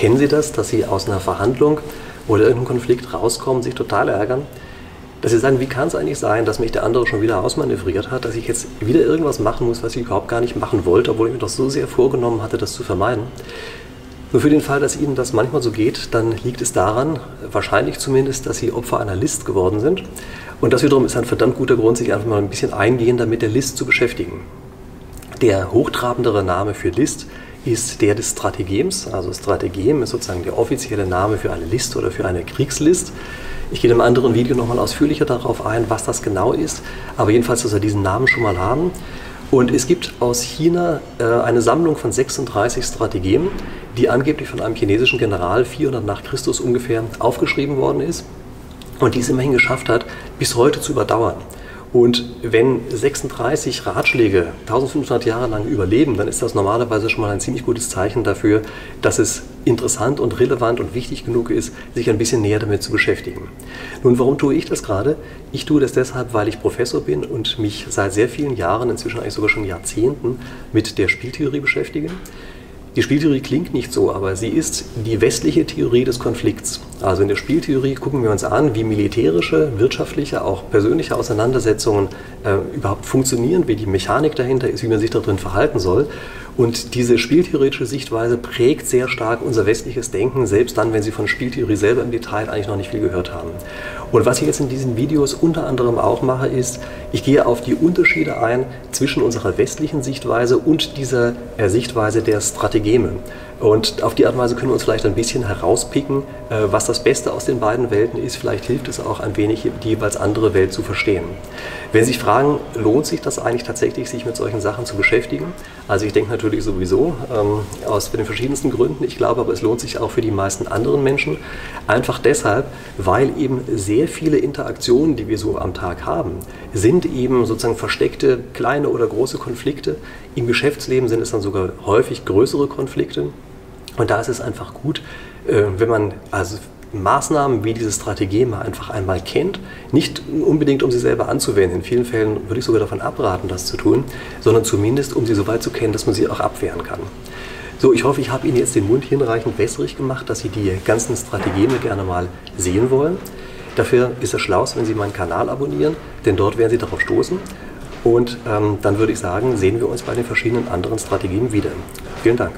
Kennen Sie das, dass Sie aus einer Verhandlung oder irgendeinem Konflikt rauskommen, sich total ärgern? Dass Sie sagen, wie kann es eigentlich sein, dass mich der andere schon wieder ausmanövriert hat, dass ich jetzt wieder irgendwas machen muss, was ich überhaupt gar nicht machen wollte, obwohl ich mir doch so sehr vorgenommen hatte, das zu vermeiden? Nur für den Fall, dass Ihnen das manchmal so geht, dann liegt es daran, wahrscheinlich zumindest, dass Sie Opfer einer List geworden sind. Und das wiederum ist ein verdammt guter Grund, sich einfach mal ein bisschen eingehender mit der List zu beschäftigen. Der hochtrabendere Name für List ist der des Strategems. Also Strategem ist sozusagen der offizielle Name für eine List oder für eine Kriegslist. Ich gehe einem anderen Video nochmal ausführlicher darauf ein, was das genau ist. Aber jedenfalls, dass wir diesen Namen schon mal haben. Und es gibt aus China äh, eine Sammlung von 36 Strategien, die angeblich von einem chinesischen General 400 nach Christus ungefähr aufgeschrieben worden ist und die es immerhin geschafft hat, bis heute zu überdauern. Und wenn 36 Ratschläge 1500 Jahre lang überleben, dann ist das normalerweise schon mal ein ziemlich gutes Zeichen dafür, dass es interessant und relevant und wichtig genug ist, sich ein bisschen näher damit zu beschäftigen. Nun, warum tue ich das gerade? Ich tue das deshalb, weil ich Professor bin und mich seit sehr vielen Jahren, inzwischen eigentlich sogar schon Jahrzehnten, mit der Spieltheorie beschäftige. Die Spieltheorie klingt nicht so, aber sie ist die westliche Theorie des Konflikts. Also in der Spieltheorie gucken wir uns an, wie militärische, wirtschaftliche, auch persönliche Auseinandersetzungen äh, überhaupt funktionieren, wie die Mechanik dahinter ist, wie man sich darin verhalten soll. Und diese spieltheoretische Sichtweise prägt sehr stark unser westliches Denken, selbst dann, wenn Sie von Spieltheorie selber im Detail eigentlich noch nicht viel gehört haben. Und was ich jetzt in diesen Videos unter anderem auch mache, ist, ich gehe auf die Unterschiede ein zwischen unserer westlichen Sichtweise und dieser äh, Sichtweise der Strategeme. Und auf die Art und Weise können wir uns vielleicht ein bisschen herauspicken, äh, was das Beste aus den beiden Welten ist. Vielleicht hilft es auch ein wenig, die jeweils andere Welt zu verstehen. Wenn Sie sich fragen, lohnt sich das eigentlich tatsächlich, sich mit solchen Sachen zu beschäftigen? Also ich denke natürlich sowieso, ähm, aus den verschiedensten Gründen. Ich glaube aber, es lohnt sich auch für die meisten anderen Menschen. Einfach deshalb, weil eben sehr viele Interaktionen, die wir so am Tag haben, sind eben sozusagen versteckte kleine oder große Konflikte. Im Geschäftsleben sind es dann sogar häufig größere Konflikte. Und da ist es einfach gut, äh, wenn man also Maßnahmen wie diese Strategie mal einfach einmal kennt, nicht unbedingt um sie selber anzuwenden. In vielen Fällen würde ich sogar davon abraten, das zu tun, sondern zumindest um sie so weit zu kennen, dass man sie auch abwehren kann. So, ich hoffe, ich habe Ihnen jetzt den Mund hinreichend wässrig gemacht, dass Sie die ganzen Strategien gerne mal sehen wollen. Dafür ist es schlau, wenn Sie meinen Kanal abonnieren, denn dort werden Sie darauf stoßen. Und ähm, dann würde ich sagen, sehen wir uns bei den verschiedenen anderen Strategien wieder. Vielen Dank.